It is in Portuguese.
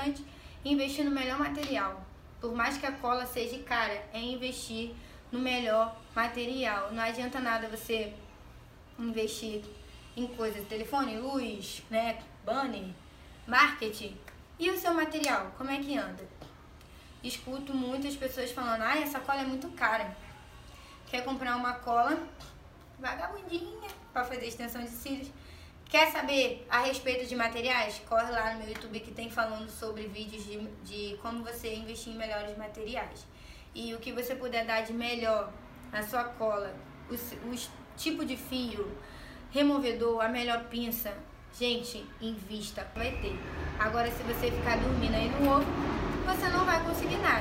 importante investir no melhor material. Por mais que a cola seja cara, é investir no melhor material. Não adianta nada você investir em coisas, telefone, luz, né, banner, marketing. E o seu material, como é que anda? Escuto muitas pessoas falando, ah, essa cola é muito cara. Quer comprar uma cola vagabundinha para fazer extensão de cílios. Quer saber a respeito de materiais? Corre lá no meu YouTube que tem falando sobre vídeos de, de como você investir em melhores materiais. E o que você puder dar de melhor na sua cola, os, os tipo de fio, removedor, a melhor pinça, gente, invista, vai ter. Agora se você ficar dormindo aí no ovo, você não vai conseguir nada.